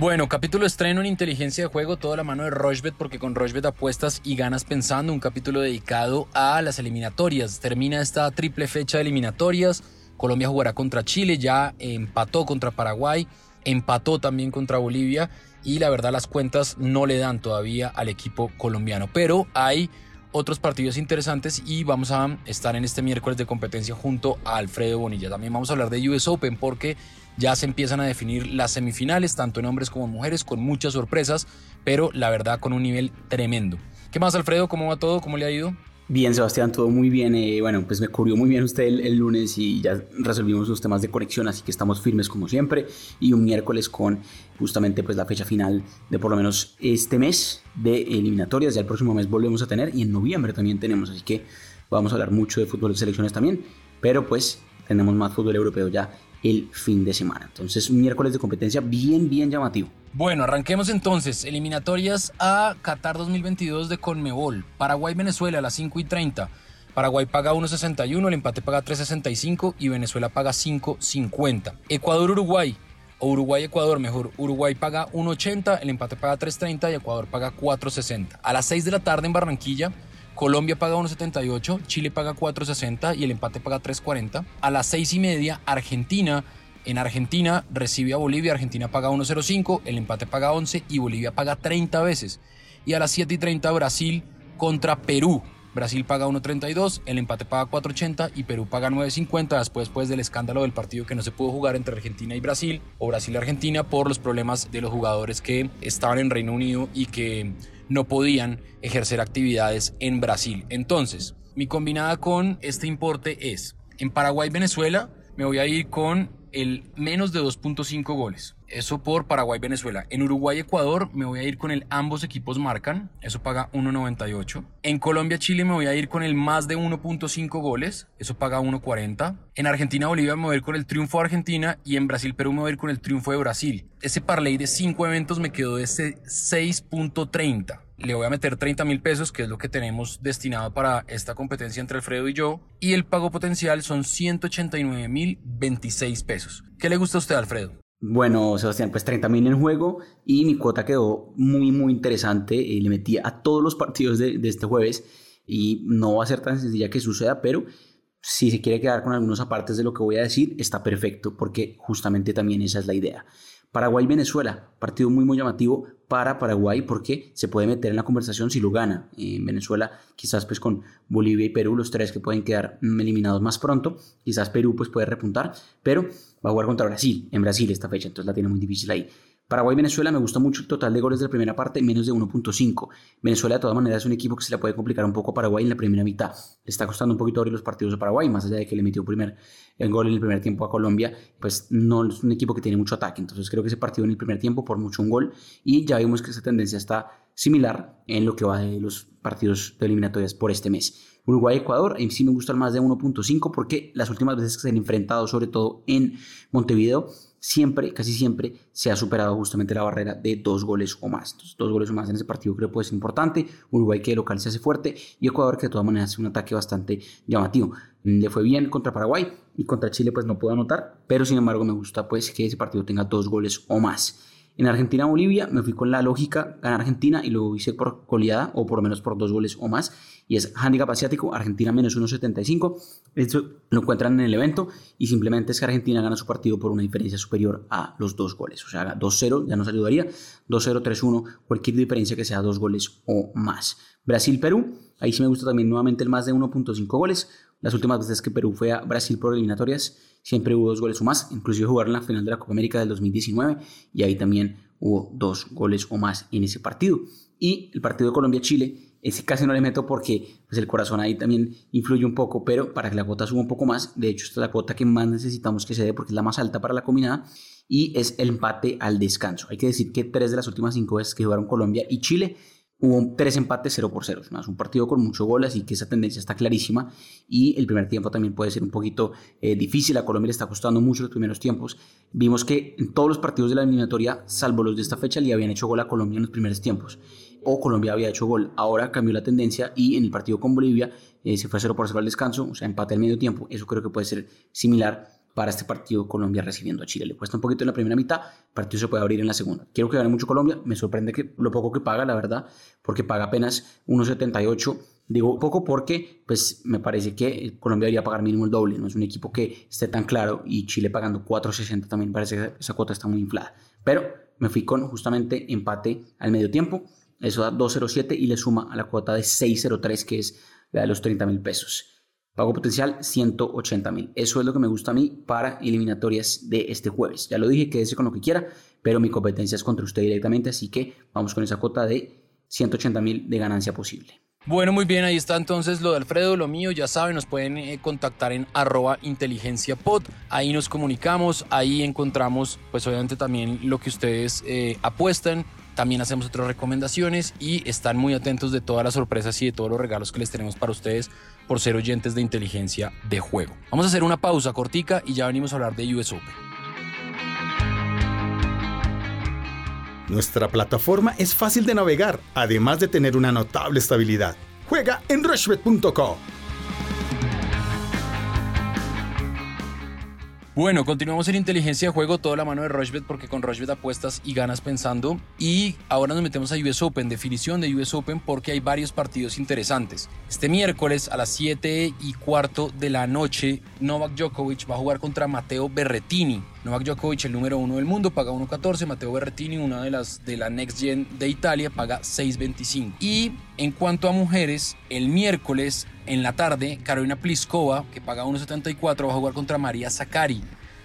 Bueno, capítulo estreno en inteligencia de juego, toda la mano de Rochbet, porque con Rochbet apuestas y ganas pensando. Un capítulo dedicado a las eliminatorias. Termina esta triple fecha de eliminatorias. Colombia jugará contra Chile, ya empató contra Paraguay, empató también contra Bolivia y la verdad las cuentas no le dan todavía al equipo colombiano. Pero hay otros partidos interesantes y vamos a estar en este miércoles de competencia junto a Alfredo Bonilla. También vamos a hablar de US Open porque ya se empiezan a definir las semifinales, tanto en hombres como en mujeres, con muchas sorpresas, pero la verdad con un nivel tremendo. ¿Qué más, Alfredo? ¿Cómo va todo? ¿Cómo le ha ido? Bien, Sebastián, todo muy bien. Eh, bueno, pues me cubrió muy bien usted el, lunes y ya resolvimos los temas de conexión, así que estamos firmes como siempre. Y un miércoles con justamente pues la fecha final de por lo menos este mes de eliminatorias. Ya el próximo mes volvemos a tener y en noviembre también tenemos, así que vamos a hablar mucho de fútbol de selecciones también. Pero pues tenemos más fútbol europeo ya el fin de semana. Entonces, un miércoles de competencia bien, bien llamativo. Bueno, arranquemos entonces. Eliminatorias a Qatar 2022 de Conmebol. Paraguay-Venezuela a las 5 y 30. Paraguay paga 1.61, el empate paga 3.65 y Venezuela paga 5.50. Ecuador-Uruguay o Uruguay-Ecuador, mejor. Uruguay paga 1.80, el empate paga 3.30 y Ecuador paga 4.60. A las 6 de la tarde en Barranquilla, Colombia paga 1.78, Chile paga 4.60 y el empate paga 3.40. A las 6 y media, Argentina. En Argentina recibe a Bolivia, Argentina paga 1.05, el empate paga 11 y Bolivia paga 30 veces. Y a las 7 y 30 Brasil contra Perú. Brasil paga 1.32, el empate paga 4.80 y Perú paga 9.50 después pues, del escándalo del partido que no se pudo jugar entre Argentina y Brasil o Brasil y Argentina por los problemas de los jugadores que estaban en Reino Unido y que no podían ejercer actividades en Brasil. Entonces, mi combinada con este importe es, en Paraguay-Venezuela me voy a ir con el menos de 2.5 goles. Eso por Paraguay-Venezuela. En Uruguay-Ecuador me voy a ir con el ambos equipos marcan. Eso paga 1.98. En Colombia-Chile me voy a ir con el más de 1.5 goles. Eso paga 1.40. En Argentina-Bolivia me voy a ir con el triunfo de Argentina. Y en Brasil-Perú me voy a ir con el triunfo de Brasil. Ese parlay de 5 eventos me quedó de ese 6.30 le voy a meter 30 mil pesos, que es lo que tenemos destinado para esta competencia entre Alfredo y yo, y el pago potencial son 189 mil 26 pesos. ¿Qué le gusta a usted, Alfredo? Bueno, Sebastián, pues 30 mil en juego y mi cuota quedó muy, muy interesante. Y le metí a todos los partidos de, de este jueves y no va a ser tan sencilla que suceda, pero si se quiere quedar con algunos apartes de lo que voy a decir, está perfecto, porque justamente también esa es la idea. Paraguay-Venezuela, partido muy muy llamativo para Paraguay porque se puede meter en la conversación si lo gana. En Venezuela quizás pues con Bolivia y Perú los tres que pueden quedar eliminados más pronto, quizás Perú pues puede repuntar, pero va a jugar contra Brasil, en Brasil esta fecha, entonces la tiene muy difícil ahí. Paraguay-Venezuela me gusta mucho el total de goles de la primera parte, menos de 1.5. Venezuela de todas maneras es un equipo que se le puede complicar un poco a Paraguay en la primera mitad. Le está costando un poquito abrir los partidos a Paraguay, más allá de que le metió primer, el gol en el primer tiempo a Colombia, pues no es un equipo que tiene mucho ataque. Entonces creo que ese partido en el primer tiempo por mucho un gol y ya vimos que esa tendencia está similar en lo que va de los partidos de eliminatorias por este mes. Uruguay-Ecuador, ahí sí me gusta el más de 1.5 porque las últimas veces que se han enfrentado, sobre todo en Montevideo, siempre, casi siempre, se ha superado justamente la barrera de dos goles o más. Entonces, dos goles o más en ese partido creo que puede ser importante. Uruguay que de local se hace fuerte y Ecuador que de todas maneras hace un ataque bastante llamativo. Le fue bien contra Paraguay y contra Chile pues no puedo anotar, pero sin embargo me gusta pues que ese partido tenga dos goles o más. En Argentina-Bolivia me fui con la lógica ganar Argentina y lo hice por goleada o por lo menos por dos goles o más. Y es handicap asiático, Argentina menos 1.75. Esto lo encuentran en el evento y simplemente es que Argentina gana su partido por una diferencia superior a los dos goles. O sea, 2-0 ya nos ayudaría, 2-0, 3-1, cualquier diferencia que sea dos goles o más. Brasil-Perú, ahí sí me gusta también nuevamente el más de 1.5 goles. Las últimas veces que Perú fue a Brasil por eliminatorias, siempre hubo dos goles o más, inclusive jugar en la final de la Copa América del 2019 y ahí también hubo dos goles o más en ese partido. Y el partido de Colombia-Chile, ese casi no le meto porque pues el corazón ahí también influye un poco, pero para que la cuota suba un poco más, de hecho esta es la cuota que más necesitamos que se dé porque es la más alta para la combinada y es el empate al descanso. Hay que decir que tres de las últimas cinco veces que jugaron Colombia y Chile Hubo tres empates 0 por 0. Es un partido con mucho gol, así que esa tendencia está clarísima. Y el primer tiempo también puede ser un poquito eh, difícil. A Colombia le está costando mucho los primeros tiempos. Vimos que en todos los partidos de la eliminatoria, salvo los de esta fecha, le habían hecho gol a Colombia en los primeros tiempos. O Colombia había hecho gol. Ahora cambió la tendencia y en el partido con Bolivia eh, se fue 0 por 0 al descanso, o sea, empate al medio tiempo. Eso creo que puede ser similar para este partido Colombia recibiendo a Chile. Le cuesta un poquito en la primera mitad, el partido se puede abrir en la segunda. Quiero que gane mucho Colombia, me sorprende que lo poco que paga, la verdad, porque paga apenas 1.78. Digo poco porque pues me parece que Colombia debería pagar mínimo el doble, no es un equipo que esté tan claro y Chile pagando 4.60 también parece que esa cuota está muy inflada. Pero me fui con justamente empate al medio tiempo, eso da 2.07 y le suma a la cuota de 6.03 que es la de los 30 mil pesos. Pago potencial 180 mil. Eso es lo que me gusta a mí para eliminatorias de este jueves. Ya lo dije, quédese con lo que quiera, pero mi competencia es contra usted directamente, así que vamos con esa cuota de 180 mil de ganancia posible. Bueno, muy bien, ahí está entonces lo de Alfredo, lo mío, ya saben, nos pueden eh, contactar en arroba inteligenciapod, ahí nos comunicamos, ahí encontramos pues obviamente también lo que ustedes eh, apuestan, también hacemos otras recomendaciones y están muy atentos de todas las sorpresas y de todos los regalos que les tenemos para ustedes por ser oyentes de inteligencia de juego. Vamos a hacer una pausa cortica y ya venimos a hablar de US Open. Nuestra plataforma es fácil de navegar, además de tener una notable estabilidad. Juega en rushbet.co. Bueno, continuamos en inteligencia de juego, toda la mano de Rochbet porque con Rochbet apuestas y ganas pensando. Y ahora nos metemos a US Open, definición de US Open porque hay varios partidos interesantes. Este miércoles a las 7 y cuarto de la noche, Novak Djokovic va a jugar contra Matteo Berrettini. Novak Djokovic, el número uno del mundo, paga 1.14. Matteo Berrettini, una de las de la Next Gen de Italia, paga 6.25. Y en cuanto a mujeres, el miércoles en la tarde, Carolina Pliskova, que paga 1.74, va a jugar contra María Zakari.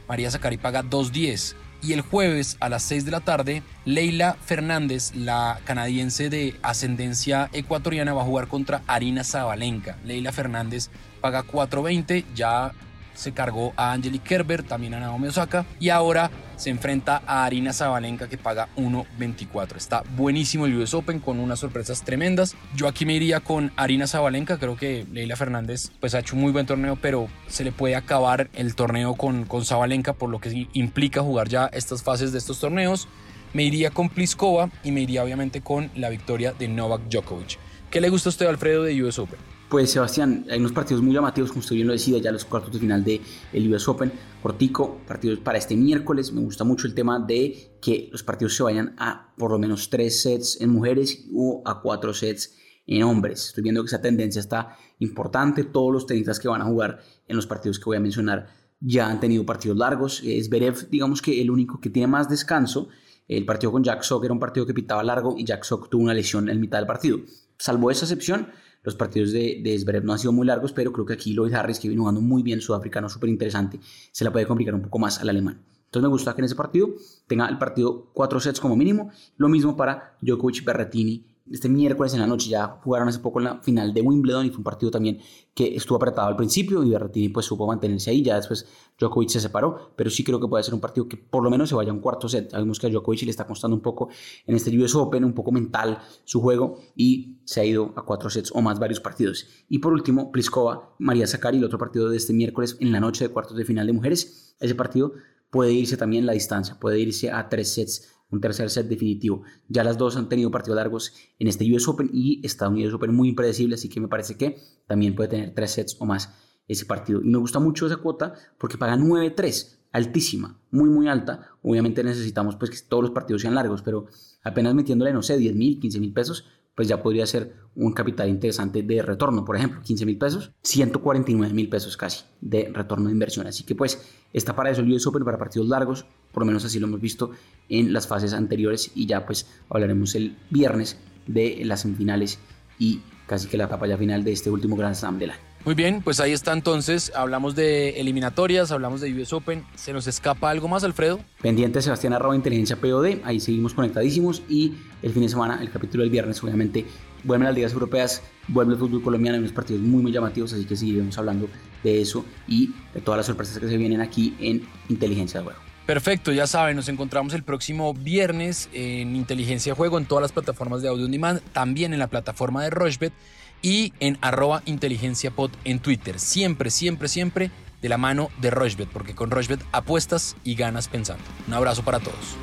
María Zakari paga 2.10. Y el jueves a las 6 de la tarde, Leila Fernández, la canadiense de ascendencia ecuatoriana, va a jugar contra Arina Zabalenka. Leila Fernández paga 4.20, ya se cargó a Angelique Kerber, también a Naomi Osaka y ahora se enfrenta a Arina Zabalenka que paga 1.24. Está buenísimo el US Open con unas sorpresas tremendas. Yo aquí me iría con Arina Zabalenka, creo que Leila Fernández pues ha hecho un muy buen torneo, pero se le puede acabar el torneo con, con Zabalenka por lo que implica jugar ya estas fases de estos torneos. Me iría con Pliskova y me iría obviamente con la victoria de Novak Djokovic. ¿Qué le gusta a usted, Alfredo, de US Open? Pues Sebastián, hay unos partidos muy llamativos, como usted bien lo decía, ya los cuartos de final del el US Open. Cortico, partidos para este miércoles. Me gusta mucho el tema de que los partidos se vayan a por lo menos tres sets en mujeres o a cuatro sets en hombres. Estoy viendo que esa tendencia está importante. Todos los tenistas que van a jugar en los partidos que voy a mencionar ya han tenido partidos largos. Es Berev, digamos que el único que tiene más descanso. El partido con Jack Sock era un partido que pitaba largo y Jack Sock tuvo una lesión en mitad del partido. Salvo esa excepción, los partidos de, de no han sido muy largos, pero creo que aquí Lloyd Harris, que viene jugando muy bien, sudafricano, súper interesante, se la puede complicar un poco más al alemán. Entonces me gusta que en ese partido tenga el partido cuatro sets como mínimo. Lo mismo para Djokovic, Berrettini este miércoles en la noche ya jugaron hace poco en la final de Wimbledon y fue un partido también que estuvo apretado al principio y Berrettini pues supo mantenerse ahí, ya después Djokovic se separó, pero sí creo que puede ser un partido que por lo menos se vaya a un cuarto set. Sabemos que a Djokovic le está costando un poco en este US Open, un poco mental su juego y se ha ido a cuatro sets o más varios partidos. Y por último, Pliskova, María Zakari, el otro partido de este miércoles en la noche de cuartos de final de mujeres. Ese partido puede irse también la distancia, puede irse a tres sets un tercer set definitivo. Ya las dos han tenido partidos largos en este US Open y Estados Unidos Open muy impredecible, así que me parece que también puede tener tres sets o más ese partido. Y me gusta mucho esa cuota porque paga 9-3, altísima, muy muy alta. Obviamente necesitamos pues que todos los partidos sean largos, pero apenas metiéndole, no sé, 10 mil, 15 mil pesos, pues ya podría ser un capital interesante de retorno. Por ejemplo, 15 mil pesos, 149 mil pesos casi de retorno de inversión. Así que pues está para eso el US Open, para partidos largos, por lo menos así lo hemos visto en las fases anteriores y ya pues hablaremos el viernes de las semifinales y casi que la etapa ya final de este último Grand Slam del año. Muy bien, pues ahí está entonces. Hablamos de eliminatorias, hablamos de US Open. ¿Se nos escapa algo más, Alfredo? Pendiente Sebastián arroba inteligencia POD. Ahí seguimos conectadísimos. Y el fin de semana, el capítulo del viernes, obviamente, vuelven las ligas europeas, vuelve el fútbol colombiano, hay unos partidos muy, muy llamativos. Así que seguiremos hablando de eso y de todas las sorpresas que se vienen aquí en Inteligencia de Juego. Perfecto, ya saben, nos encontramos el próximo viernes en Inteligencia de Juego en todas las plataformas de audio on demand, también en la plataforma de Rochbet y en arroba inteligenciapod en Twitter. Siempre, siempre, siempre de la mano de Rochbet, porque con Rochbet apuestas y ganas pensando. Un abrazo para todos.